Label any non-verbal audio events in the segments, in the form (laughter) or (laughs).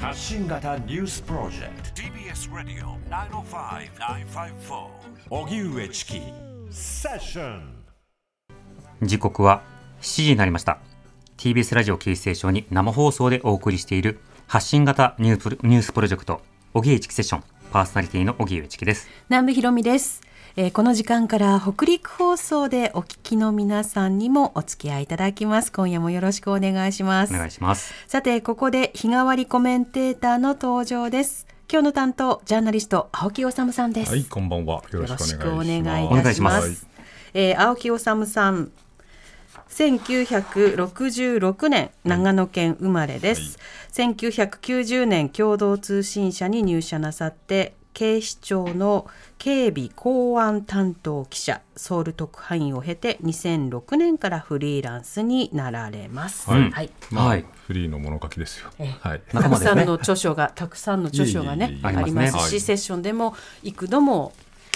発信型ニュースプロジェクト。TBS ラディオ905-954荻上チキ。セッション時刻は7時になりました。TBS ラジオキーステーションに生放送でお送りしている発信型ニュープロニュースプロジェクト荻上チキセッション。パーソナリティの荻上チキです。南部ひろみです、えーこの時間から北陸放送でお聞きの皆さんにもお付き合いいただきます。今夜もよろしくお願いします。お願いします。さてここで日替わりコメンテーターの登場です。今日の担当ジャーナリスト青木理さんです、はい、こんばんは。よろしくお願いします。よろしくお願いします。お願いえー青木治さん1966年長野県生まれです、1990年共同通信社に入社なさって警視庁の警備公安担当記者ソウル特派員を経て2006年からフリーランスになられます、はい。はい。まあ、はい。フリーの物書きですよ。はい。たくさんの著書が (laughs) たくさんの著書がねいえいえいえありますし、ありますねセッションでも幾度も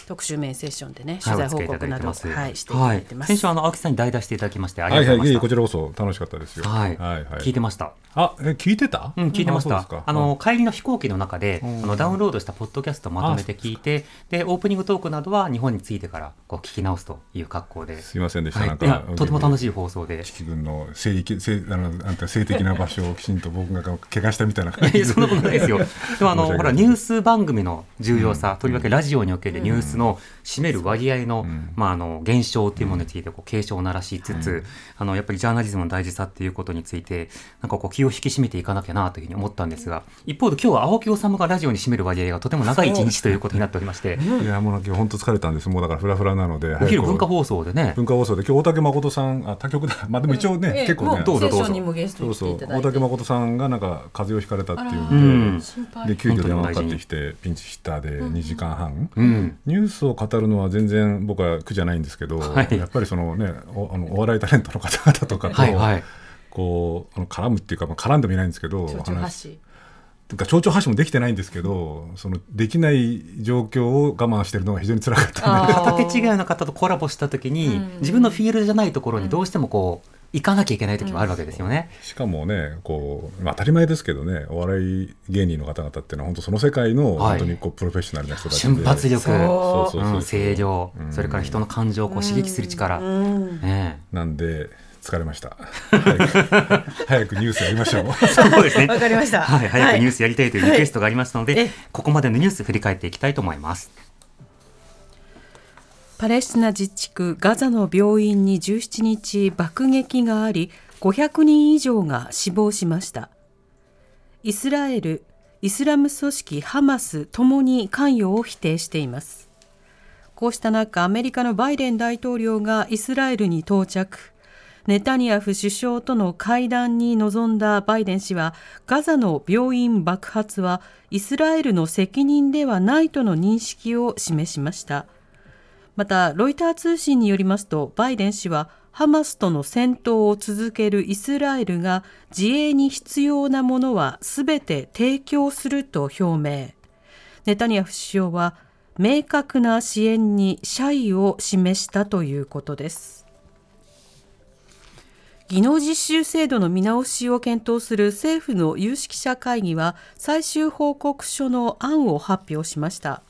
特集面セッションでね取材報告など、お付き合い。はい、していただいてます。先週あの青木さんに代打していただきましてありがはいはい、いえとうございましこちらこそ楽しかったですよ。たはい、はい、はい。聞いてましたあ、え、聞いてた？うん、聞いてました。あの、帰りの飛行機の中で、あの、ダウンロードしたポッドキャストをまとめて聞いて、で、オープニングトークなどは日本に着いてから、こう、聞き直すという格好で。すいませんでした。なんはい、とても楽い。しい放送で。地軍の性域、性、あの、なんて性的な場所をきちんと僕が怪我したみたいな感じそんなことないですよ。(laughs) でもあの、ほら、ニュース番組の重要さ、とりわけラジオにおけるニュースの占める割合の、んまあ、あの、減少というものについて、こう、警鐘を鳴らしつつ、あの、やっぱりジャーナリズムの大事さっていうことについて、なんかこう、気を引き締めていかなきゃなというふうに思ったんですが、一方で今日は青木治がラジオに占める割合がとても長い一日ということになっておりまして、いや、もう今日本当疲れたんです。もうだからフラフラなので。お昼文化放放送でね、文化放送で、今日大竹誠さん、あ、他局だ。まあ、でも一応ね、結構ね。どうぞどうぞそうそう。大竹誠さんがなんか風邪をひかれたっていううんんで、で急遽電話かかってきてピンチヒッターで2時間半、うん、ニュースを語るのは全然僕は苦じゃないんですけど、はいやっぱりそのねおあのお笑いタレントの方々とかと、はいはい。こうあの絡むっていうか、まあ、絡んでもいないんですけど蝶々発話。信。とか蝶々発信もできてないんですけどそのできない状況を我慢してるのが非常に辛かった。畑違いの方とコラボしたときに、自分のフィールドじゃないところにどうしてもこう、行かなきゃいけない時もあるわけですよね。しかもねこう、まあ、当たり前ですけどねお笑い芸人の方々っていうのは本当その世界のはい。本当にこうプロフェッショナルな人たちで、瞬発力、そうそうそうそう。うん声量、うん。それから人の感情をこう刺激する力。うん。ねなんで疲れました。早く (laughs) 早くニュースやりましょう。えそうですね。わかりました。はい、早くニュースやりたいというリクエストがありましたので、はい。えここまでのニュース振り返っていきたいと思います。パレスチナ自治区ガザの病院に17日爆撃があり500人以上が死亡しました。イスラエルイスラム組織ハマスともに関与を否定しています。こうした中アメリカのバイデン大統領がイスラエルに到着ネタニヤフ首相との会談に臨んだバイデン氏はガザの病院爆発はイスラエルの責任ではないとの認識を示しました。またロイター通信によりますとバイデン氏はハマスとの戦闘を続けるイスラエルが自衛に必要なものはすべて提供すると表明。ネタニヤフ首相は明確な支援に謝意を示したということです。技能実習制度の見直しを検討する政府の有識者会議は最終報告書の案を発表しました。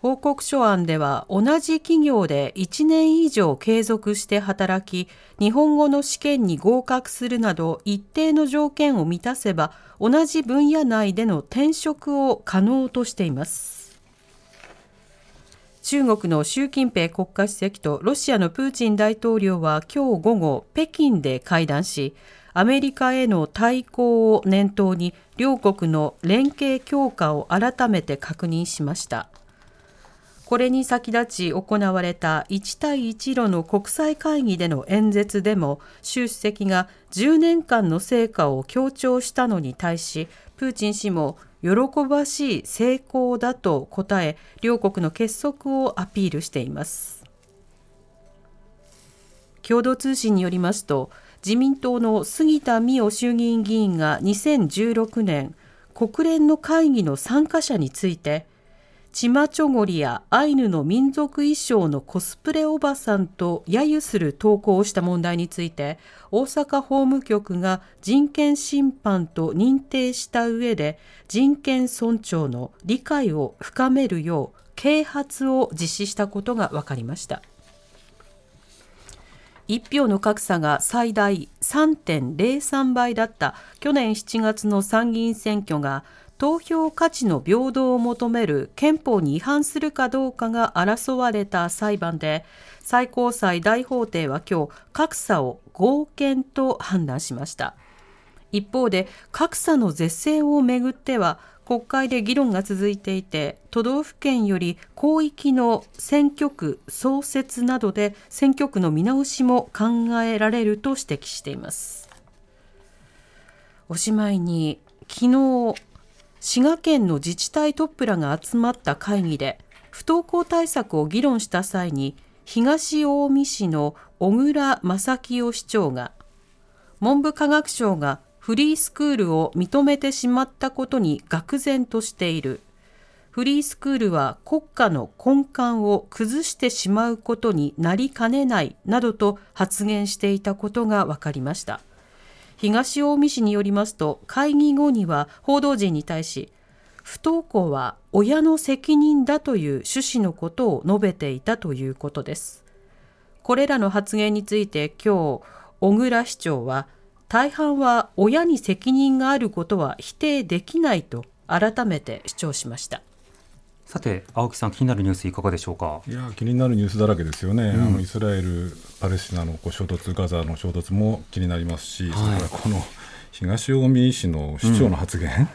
報告書案では同じ企業で1年以上継続して働き日本語の試験に合格するなど一定の条件を満たせば同じ分野内での転職を可能としています。中国の習近平国家主席とロシアのプーチン大統領は今日午後北京で会談しアメリカへの対抗を念頭に両国の連携強化を改めて確認しました。これに先立ち行われた一帯一路の国際会議での演説でも習主席が10年間の成果を強調したのに対しプーチン氏も喜ばしい成功だと答え両国の結束をアピールしています。共同通信によりますと自民党の杉田水脈衆議院議員が2016年国連の会議の参加者についてチマチョゴリやアイヌの民族衣装のコスプレおばさんと揶揄する投稿をした問題について大阪法務局が人権侵犯と認定した上で人権尊重の理解を深めるよう啓発を実施したことが分かりました。一票の格差が最大3.03倍だった去年7月の参議院選挙が投票価値の平等を求める憲法に違反するかどうかが争われた裁判で最高裁大法廷は今日格差を合憲と判断しました。一方で格差の是正をめぐっては国会で議論が続いていて都道府県より広域の選挙区創設などで選挙区の見直しも考えられると指摘しています。おしまいに昨日滋賀県の自治体トップらが集まった会議で不登校対策を議論した際に東近江市の小倉正清市長が文部科学省がフリースクールを認めてしまったことに愕然としている。フリースクールは国家の根幹を崩してしまうことになりかねないなどと発言していたことが分かりました。東近江市によりますと会議後には報道陣に対し不登校は親の責任だという趣旨のことを述べていたということです。これらの発言について今日小倉市長は大半は親に責任があることは否定できないと改めて主張しました。さて青木さん気になるニュースいかがでしょうか？いや気になるニュースだらけですよね、うん、あのイスラエル、パレスチナのこう衝突、ガザの衝突も気になりますし、はい、それからこの東近江市の市長の発言、うん、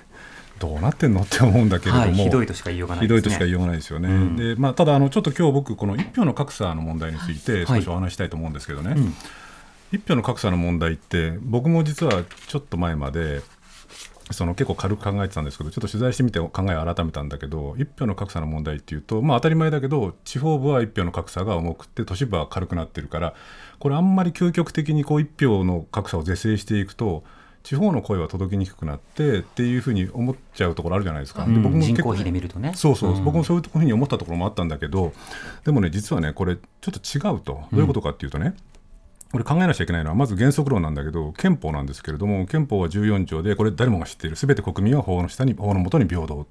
どうなってんのって思うんだけれども、はい、ひどいとしか言いようがない、ね、ひどいとしか言いようがないですよね、うん、でまあ、ただあの、ちょっと今日僕、この一票の格差の問題について少しお話したいと思うんですけどね、はい、一票の格差の問題って、僕も実はちょっと前まで、その結構軽く考えてたんですけどちょっと取材してみて考えを改めたんだけど一票の格差の問題っていうと、まあ、当たり前だけど地方部は一票の格差が重くて都市部は軽くなってるからこれあんまり究極的にこう一票の格差を是正していくと地方の声は届きにくくなってっていうふうに思っちゃうところあるじゃないですか。うん、僕も人口比で見るとね。そうそう、うん、僕もそういうふうに思ったところもあったんだけど、でもね実はねこれちょっと違うとどういうことかっていうとね、うんこれ考えなきゃいけないのはまず原則論なんだけど憲法なんですけれども憲法は14条でこれ誰もが知っている。すべて国民は法の下に法の下に平等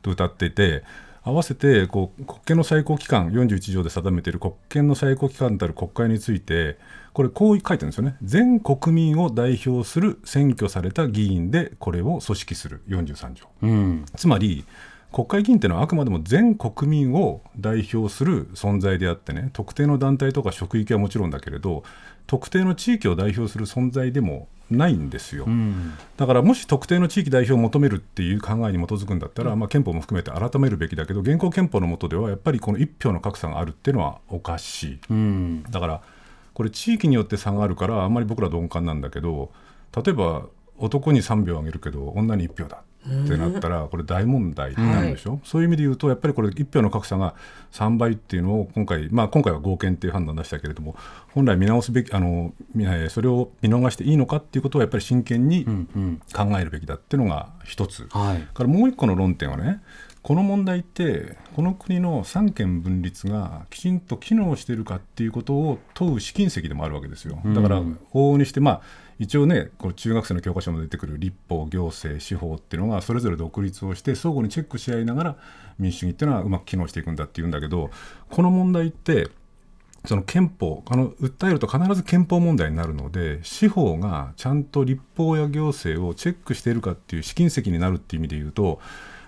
と歌っていて合わせてこう国権の最高機関41条で定めている国権の最高機関たる国会についてこれこう書いてるんですよね。全国民を代表する選挙された議員でこれを組織する43条、うん、つまり国会議員っていうのはあくまでも全国民を代表する存在であってね特定の団体とか職域はもちろんだけれど特定の地域を代表する存在でもないんですよ、うん、だからもし特定の地域代表を求めるっていう考えに基づくんだったら、うん、まあ、憲法も含めて改めるべきだけど現行憲法の下ではやっぱりこの1票の格差があるっていうのはおかしい、うん、だからこれ地域によって差があるからあんまり僕ら鈍感なんだけど例えば男に3票あげるけど女に1票だってなったらこれ大問題になるでしょ、はい、そういう意味で言うとやっぱりこれ1票の格差が3倍っていうのを今回、まあ、今回は合憲っていう判断を出したけれども本来見直すべきあのそれを見逃していいのかっていうことをやっぱり真剣に考えるべきだっていうのが一つ、はい、からもう一個の論点はねこの問題ってこの国の三権分立がきちんと機能しているかっていうことを問う試金石でもあるわけですよ。だから往々にしてまあ一応ねこの中学生の教科書も出てくる立法行政司法っていうのがそれぞれ独立をして相互にチェックし合いながら民主主義っていうのはうまく機能していくんだっていうんだけどこの問題ってその憲法あの訴えると必ず憲法問題になるので司法がちゃんと立法や行政をチェックしているかっていう試金石になるっていう意味で言うと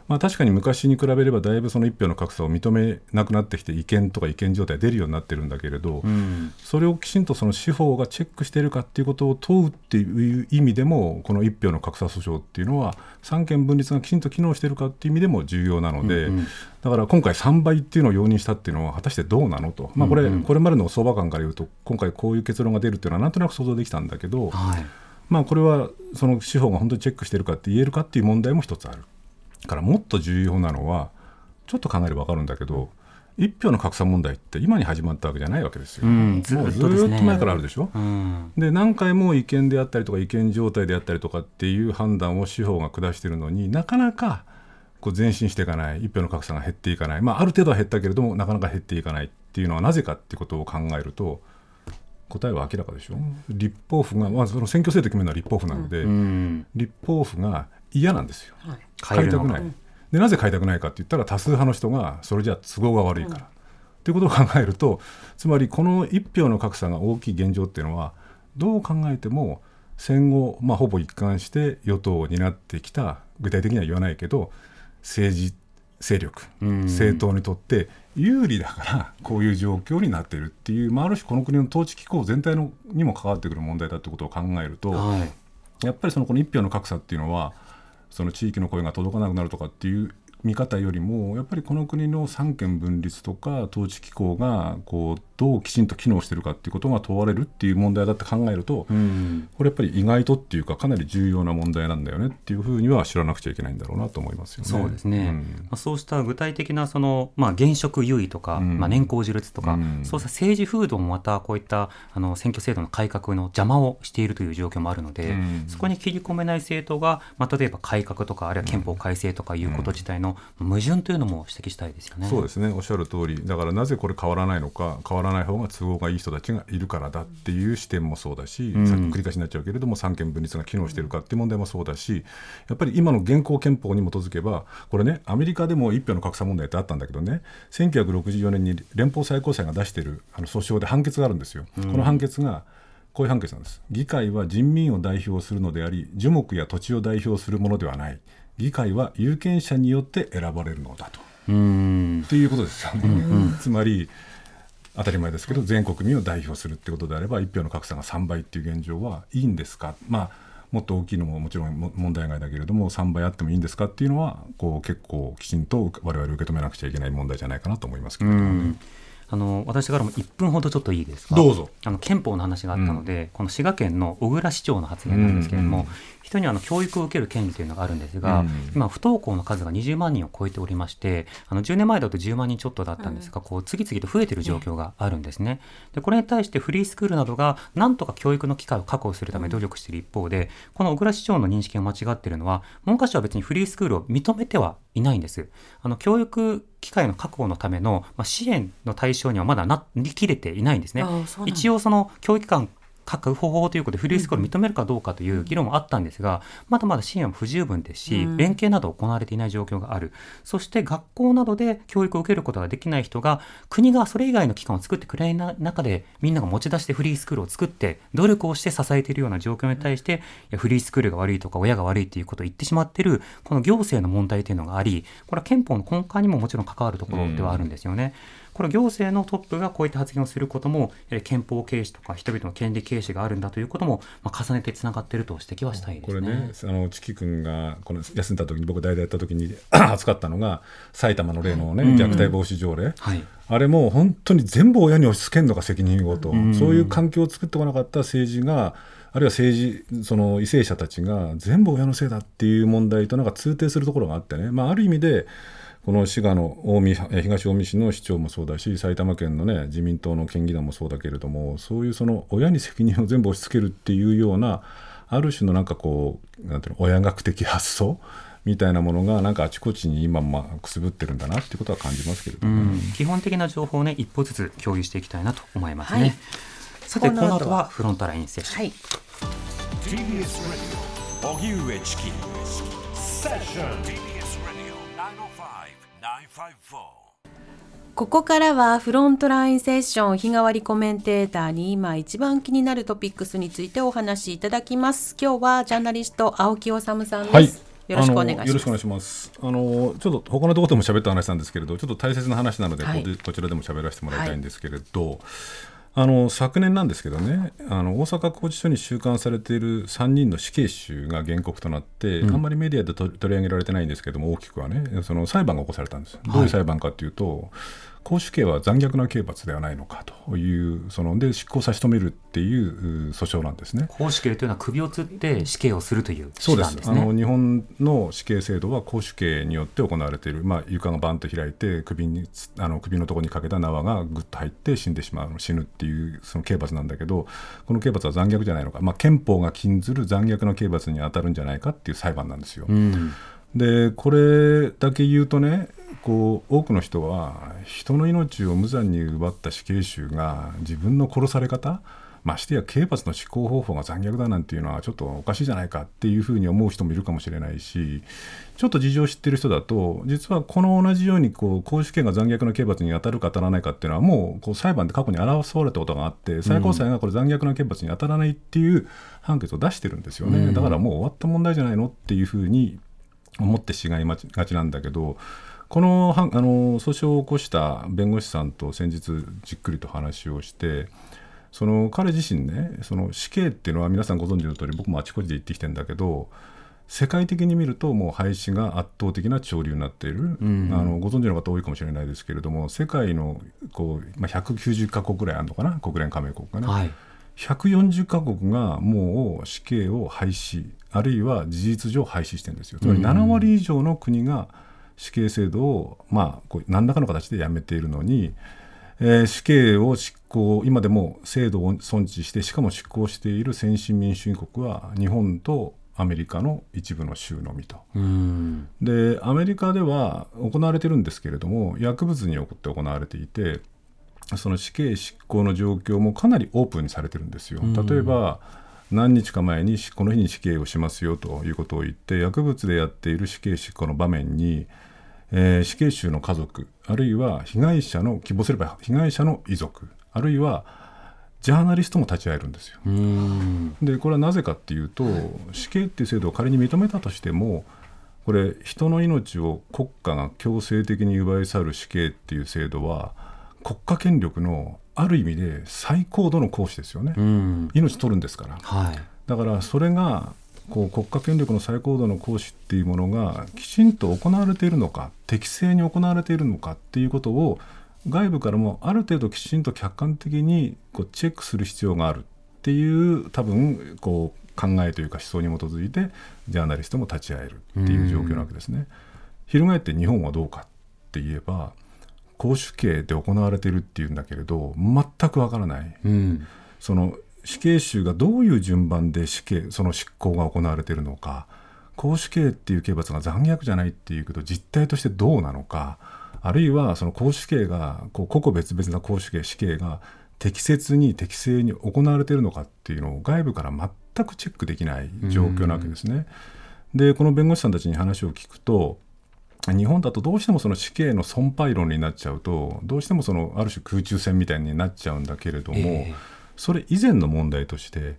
まあ、確かに昔に比べればだいぶその一票の格差を認めなくなってきて違憲とか違憲状態出るようになってるんだけれど、うん、それをきちんとその司法がチェックしているかっていうことを問うっていう意味でもこの一票の格差訴訟っていうのは三権分立がきちんと機能しているかっていう意味でも重要なので、うんうん、だから今回3倍っていうのを容認したっていうのは果たしてどうなのと、まあ、これ、うん。うん、これまでの相場感から言うと今回こういう結論が出るっていうのはなんとなく想像できたんだけど、はい、まあ、これはその司法が本当にチェックしているかって言えるかっていう問題も一つある。からもっと重要なのはちょっと考えれば分かるんだけど、一票の格差問題って今に始まったわけじゃないわけですよ、うん、ずっと、前からあるでしょ、うん、で何回も違憲であったりとか違憲状態であったりとかっていう判断を司法が下しているのになかなかこう前進していかない一票の格差が減っていかない、まあ、ある程度は減ったけれどもなかなか減っていかないっていうのはなぜかっていうことを考えると答えは明らかでしょ？立法府が、まあ、その選挙制度決めるのは立法府なので、うん。立法府が嫌なんですよ。変えるのが変えたくない、でなぜ変えたくないかって言ったら多数派の人がそれじゃ都合が悪いから。ということを考えるとつまりこの一票の格差が大きい現状っていうのはどう考えても戦後、まあ、ほぼ一貫して与党を担ってきた具体的には言わないけど政治勢力うん。政党にとって有利だからこういう状況になっているっていう、まあ、ある種この国の統治機構全体のにも関わってくる問題だってことを考えると、はい。やっぱりそのこの一票の格差っていうのはその地域の声が届かなくなるとかっていう見方よりもやっぱりこの国の三権分立とか統治機構がこうどうきちんと機能してるかっていうことが問われるっていう問題だって考えると、うん。これやっぱり意外とっていうかかなり重要な問題なんだよねっていうふうには知らなくちゃいけないんだろうなと思いますよね。そうですね、ん。まあ、そうした具体的なその、まあ、現職優位とか、うん。まあ、年功序列とか、うん。そうした政治風土もまたこういったあの選挙制度の改革の邪魔をしているという状況もあるので、うん。そこに切り込めない政党が、まあ、例えば改革とかあるいは憲法改正とかいうこと自体の矛盾というのも指摘したいですよね。そうですね。おっしゃる通り。だからなぜこれ変わらないのか変わらない方が都合がいい人たちがいるからだっていう視点もそうだし、うん。さっき繰り返しになっちゃうけれども三権分立が機能しているかっていう問題もそうだしやっぱり今の現行憲法に基づけばこれねアメリカでも一票の格差問題ってあったんだけどね1964年に連邦最高裁が出しているあの訴訟で判決があるんですよ。この判決がこういう判決なんです。議会は人民を代表するのであり樹木や土地を代表するものではない議会は有権者によって選ばれるのだと。うん。っていうことですよね、つまり当たり前ですけど全国民を代表するってことであれば一票の格差が3倍っていう現状はいいんですか、まあ、もっと大きいのももちろんも問題外だけれども3倍あってもいいんですかっていうのはこう結構きちんと我々受け止めなくちゃいけない問題じゃないかなと思いますけれどもね。あの私からも1分ほどちょっといいですか？どうぞ。あの憲法の話があったので、この滋賀県の小倉市長の発言なんですけれども、うん。うん人にはあの教育を受ける権利というのがあるんですが、うん。今不登校の数が20万人を超えておりましてあの10年前だと10万人ちょっとだったんですが、こう次々と増えている状況があるんですね。でこれに対してフリースクールなどがなんとか教育の機会を確保するため努力している一方で、この小倉市長の認識が間違っているのは文科省は別にフリースクールを認めてはいないんです。あの教育機会の確保のための、まあ、支援の対象にはまだなりきれていないんですね。一応その教育機関確保法ということでフリースクールを認めるかどうかという議論もあったんですが、まだまだ支援は不十分ですし、うん連携など行われていない状況がある。そして学校などで教育を受けることができない人が、国がそれ以外の機関を作ってくれない中で、みんなが持ち出してフリースクールを作って、努力をして支えているような状況に対して、いやフリースクールが悪いとか親が悪いということを言ってしまっている、この行政の問題というのがあり、これは憲法の根幹にももちろん関わるところではあるんですよね。これ行政のトップがこういった発言をすることも、えー憲法軽視とか人々の権利軽視があるんだということも、まあ、重ねてつながっていると指摘はしたいですね。これね、あのチキ君がこの休んだ時に僕代々やった時に (clears throat) 扱ったのが埼玉の例のね、うん虐待防止条例、はい。あれも本当に全部親に押し付けるのが責任をと、んそういう環境を作ってこなかった政治があるいは政治その為政者たちが全部親のせいだっていう問題となんか通底するところがあってね、まあ、ある意味でこの滋賀の近江え東近江市の市長もそうだし埼玉県の、ね、自民党の県議団もそうだけれどもそういうその親に責任を全部押し付けるっていうようなある種のなんかこうなんていうの親学的発想みたいなものがなんかあちこちに今まあくすぶってるんだなっていうことは感じますけれども、うん。基本的な情報をね、一歩ずつ共有していきたいなと思いますね。はいさて、ここの後はフロントラインセッション。はい TBS Radio 荻上チキセッション TBS Radio 905-954. ここからはフロントラインセッション日替わりコメンテーターに今一番気になるトピックスについてお話しいただきます。今日はジャーナリスト青木治さんです。はい。よろしくお願いします。あのちょっと他のところでも喋った話なんですけれど、ちょっと大切な話なので、はいここでこちらでも喋らせてもらいたいんですけれど、あの昨年なんですけどね、あの大阪拘置所に収監されている3人の死刑囚が原告となって、あんまりメディアで取取り上げられてないんですけども、大きくはね、その裁判が起こされたんです。どういう裁判かというと、公主刑は残虐な刑罰ではないのかという、そので執行差し止めるっていうう訴訟なんですね。公主刑というのは首を吊って死刑をするという手そうです段ですね。あの日本の死刑制度は公主刑によって行われている、まあ、床がバンと開いて首につあの首のところにかけた縄がぐっと入って死んでしまう死ぬっていうその刑罰なんだけどこの刑罰は残虐じゃないのか、まあ、憲法が禁ずる残虐な刑罰に当たるんじゃないかっていう裁判なんですよ。うん。でこれだけ言うとねこう多くの人は人の命を無残に奪った死刑囚が自分の殺され方ましてや刑罰の執行方法が残虐だなんていうのはちょっとおかしいじゃないかっていうふうに思う人もいるかもしれないしちょっと事情を知ってる人だと実はこの同じようにこう公主権が残虐な刑罰に当たるか当たらないかっていうのはもうこう裁判で過去に争われたことがあって最高裁がこれ残虐な刑罰に当たらないっていう判決を出してるんですよね、だからもう終わった問題じゃないのっていうふうに思ってしまいがちなんだけどこのはあの訴訟を起こした弁護士さんと先日じっくりと話をしてその彼自身ねその死刑っていうのは皆さんご存知の通り僕もあちこちで言ってきてるんだけど世界的に見るともう廃止が圧倒的な潮流になっている、うん、あのご存知の方多いかもしれないですけれども世界のこう、まあ、190か国ぐらいあるのかな？国連加盟国がね、はい、140か国がもう死刑を廃止あるいは事実上廃止してるんですよ。つまり7割以上の国が死刑制度を、まあ、こう何らかの形でやめているのに、えー、死刑を執行今でも制度を尊持してしかも執行している先進民主主義国は日本とアメリカの一部の州のみと。でアメリカでは行われてるんですけれども薬物によって行われていてその死刑執行の状況もかなりオープンにされてるんですよ。例えば何日か前にこの日に死刑をしますよということを言って薬物でやっている死刑執行の場面にえー、死刑囚の家族あるいは被害者の希望すれば被害者の遺族あるいはジャーナリストも立ち会えるんですよ。でこれはなぜかっていうと死刑っていう制度を仮に認めたとしてもこれ人の命を国家が強制的に奪い去る死刑っていう制度は国家権力のある意味で最高度の行使ですよね。命取るんですから、はい、だからそれがこう国家権力の最高度の行使っていうものがきちんと行われているのか適正に行われているのかっていうことを外部からもある程度きちんと客観的にこうチェックする必要があるっていう多分こう考えというか思想に基づいてジャーナリストも立ち会えるっていう状況なわけですね。翻って日本はどうかって言えば公主刑で行われているっていうんだけれど全くわからない。うんその死刑囚がどういう順番で死刑その執行が行われているのか公主刑っていう刑罰が残虐じゃないっていうけど実態としてどうなのかあるいはその公主刑がこう個々別々な公主刑死刑が適切に適正に行われているのかっていうのを外部から全くチェックできない状況なわけですね。でこの弁護士さんたちに話を聞くと日本だとどうしてもその死刑の損廃論になっちゃうとどうしてもそのある種空中戦みたいになっちゃうんだけれども、えーそれ以前の問題として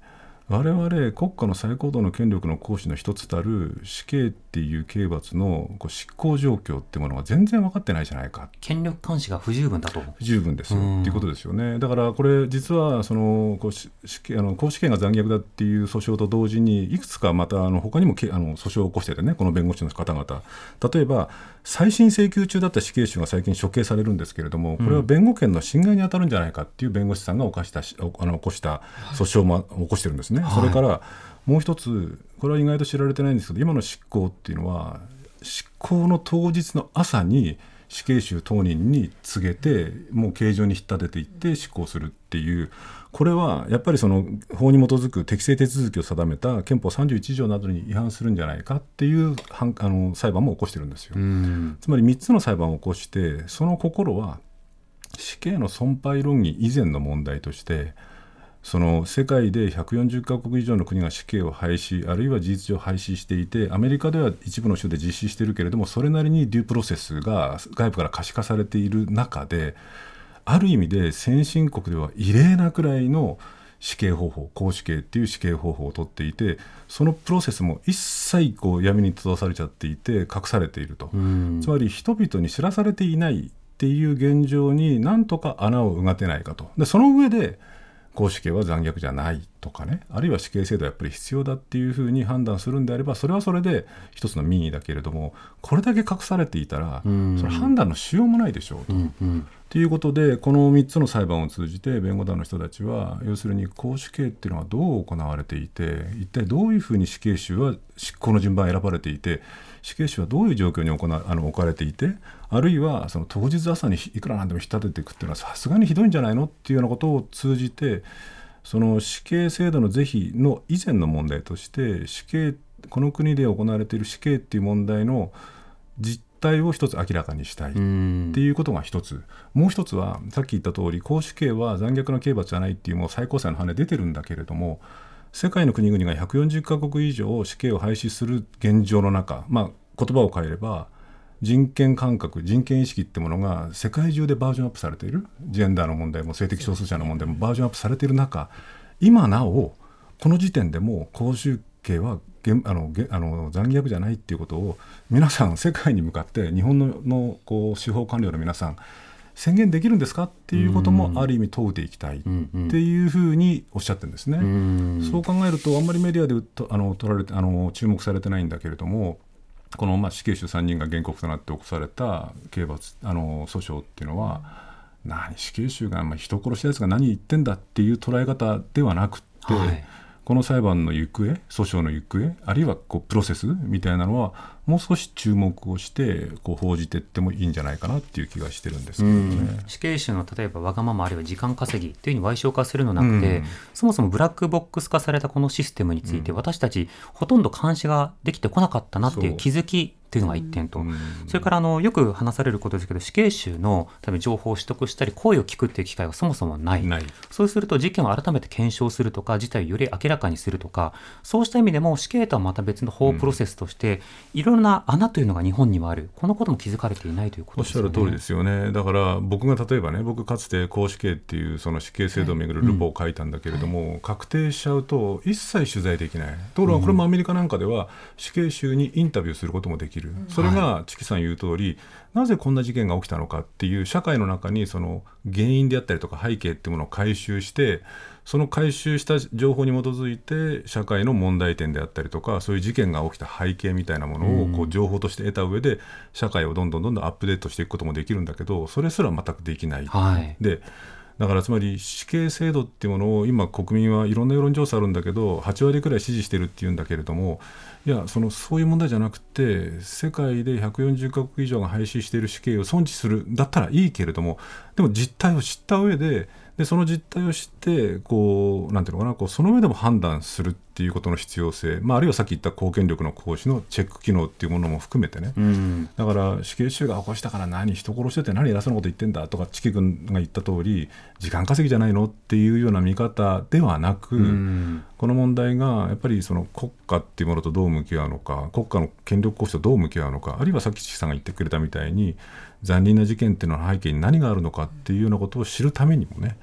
我々国家の最高度の権力の行使の一つたる死刑っていう刑罰のこう執行状況ってものが全然分かってないじゃないか。権力監視が不十分だと。不十分です。よっていうことですよね。だからこれ実はそのこう死刑あの公主権が残虐だっていう訴訟と同時にいくつかまたあの他にもけあの訴訟を起こしててねこの弁護士の方々。例えば再審請求中だった死刑囚が最近処刑されるんですけれどもこれは弁護権の侵害に当たるんじゃないかっていう弁護士さんが犯したあの起こした訴訟も起こしてるんですね。それからもう一つこれは意外と知られてないんですけど今の執行っていうのは執行の当日の朝に死刑囚当人に告げてもう刑場に引っ立てていって執行するっていうこれはやっぱりその法に基づく適正手続きを定めた憲法31条などに違反するんじゃないかっていうあの裁判も起こしてるんですよ。つまり3つの裁判を起こしてその心は死刑の損廃論議以前の問題としてその世界で140カ国以上の国が死刑を廃止あるいは事実上廃止していてアメリカでは一部の州で実施しているけれどもそれなりにデュープロセスが外部から可視化されている中である意味で先進国では異例なくらいの死刑方法公死刑っていう死刑方法をとっていてそのプロセスも一切こう闇に閉ざされちゃっていて隠されていると。つまり人々に知らされていないっていう現状になんとか穴をうがてないかと。でその上で公死刑は残虐じゃないとかねあるいは死刑制度はやっぱり必要だっていうふうに判断するんであればそれはそれで一つの民意だけれどもこれだけ隠されていたらそれ判断のしようもないでしょうと。うんうんということでこの3つの裁判を通じて弁護団の人たちは要するに公主刑っていうのはどう行われていて一体どういうふうに死刑囚は執行の順番選ばれていて死刑囚はどういう状況に行あの置かれていてあるいはその当日朝にいくらなんでも引っ立てていくっていうのはさすがにひどいんじゃないのっていうようなことを通じてその死刑制度の是非の以前の問題として死刑っこの国で行われている死刑っていう問題の実態を一つ明らかにしたい。うんっていうことが一つ、もう一つは、さっき言った通り、公主刑は残虐な刑罰じゃないっていう、もう最高裁の判例出てるんだけれども、世界の国々が140カ国以上死刑を廃止する現状の中、まあ、言葉を変えれば、人権感覚、人権意識ってものが世界中でバージョンアップされている、ジェンダーの問題も性的少数者の問題もバージョンアップされている中、今なお、この時点でも公衆刑はげんあのげあの残虐じゃないっていうことを皆さん世界に向かって日本ののこう司法官僚の皆さん宣言できるんですかっていうこともある意味問うていきたいっていうふうにおっしゃってるんですね。そう考えるとあんまりメディアでとあの取られてあの注目されてないんだけれどもこの、まあ、死刑囚3人が原告となって起こされた刑罰あの訴訟っていうのは、何死刑囚が、まあ、人殺しやつが何言ってんだっていう捉え方ではなくって、はい。この裁判の行方訴訟の行方あるいはこうプロセスみたいなのはもう少し注目をしてこう報じていってもいいんじゃないかなっていう気がしてるんですけどね。死刑囚の例えばわがままあるいは時間稼ぎというふうに賠償化するのなくて、うん。そもそもブラックボックス化されたこのシステムについて、私たちほとんど監視ができてこなかったなっていう。気づきっていうのが一点と、うん。それからあのよく話されることですけど死刑囚の多分情報を取得したり声を聞くっていう機会がそもそもない。そうすると事件を改めて検証するとか事態をより明らかにするとかそうした意味でも死刑とはまた別の法プロセスとして、いろいろな穴というのが日本にもある。このことも気づかれていないということおっしゃ。る通りですよね、だから僕が例えばね、僕、かつて公死刑っていうその死刑制度をめぐるルポを書いたんだけれども、確定しちゃうと、一切取材できない、ところがこれもアメリカなんかでは、死刑囚にインタビューすることもできる、それがチキさん言う通り、なぜこんな事件が起きたのかっていう、社会の中にその原因であったりとか、背景っていうものを回収して、その回収した情報に基づいて社会の問題点であったりとかそういう事件が起きた背景みたいなものをこう情報として得た上で社会をどんどんどんどんアップデートしていくこともできるんだけどそれすら全くできない。はい。でだからつまり死刑制度っていうものを今国民はいろんな世論調査あるんだけど8割くらい支持してるっていうんだけれどもいやそのそういう問題じゃなくて世界で140か国以上が廃止している死刑を尊重するだったらいいけれどもでも実態を知った上ででその実態を知ってこうなんていうのかなこうその上でも判断する。っていうことの必要性、まあ、あるいはさっき言った公権力の行使のチェック機能っていうものも含めてね、うん。だから死刑囚が起こしたから何人殺してて何偉そうなこと言ってんだとかチキ君が言った通り時間稼ぎじゃないのっていうような見方ではなく、うん。この問題がやっぱりその国家っていうものとどう向き合うのか国家の権力行使とどう向き合うのかあるいはさっきチキさんが言ってくれたみたいに残忍な事件っていうのの背景に何があるのかっていうようなことを知るためにもね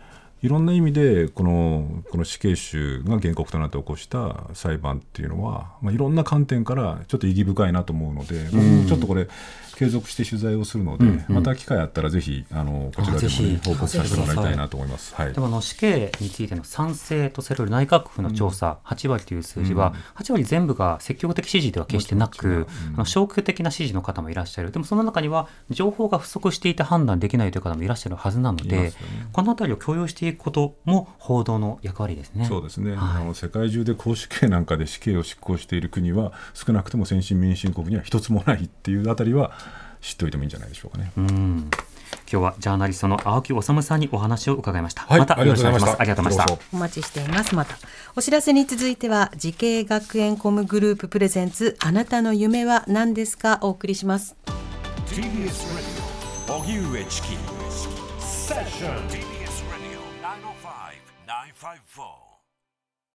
いろんな意味でこのこの死刑囚が原告となって起こした裁判っていうのは、まあ、いろんな観点からちょっと意義深いなと思うので、僕もちょっとこれ継続して取材をするので、また機会あったらぜひあのこちらでも、ね、報告させてもらいたいなと思います。はい。でもあの死刑についての賛成とされる内閣府の調査、8割という数字は、8割全部が積極的支持では決してなく、あの消極的な支持の方もいらっしゃる、でもその中には、情報が不足していて判断できないという方もいらっしゃるはずなのいで、ね。このあたりを共有していくことも報道の役割ですね。そうですね、はい。あの世界中で公主刑なんかで死刑を執行している国は少なくとも先進民主国には一つもないっていうあたりは知っておいてもいいんじゃないでしょうかね。うん。今日はジャーナリストの青木治さんにお話を伺いました。はいまたよろしくお願いします。ありがとうございました。お待ちしています。またお知らせに続いては慈恵学園コムグループプレゼンツあなたの夢は何ですか？お送りします。TBS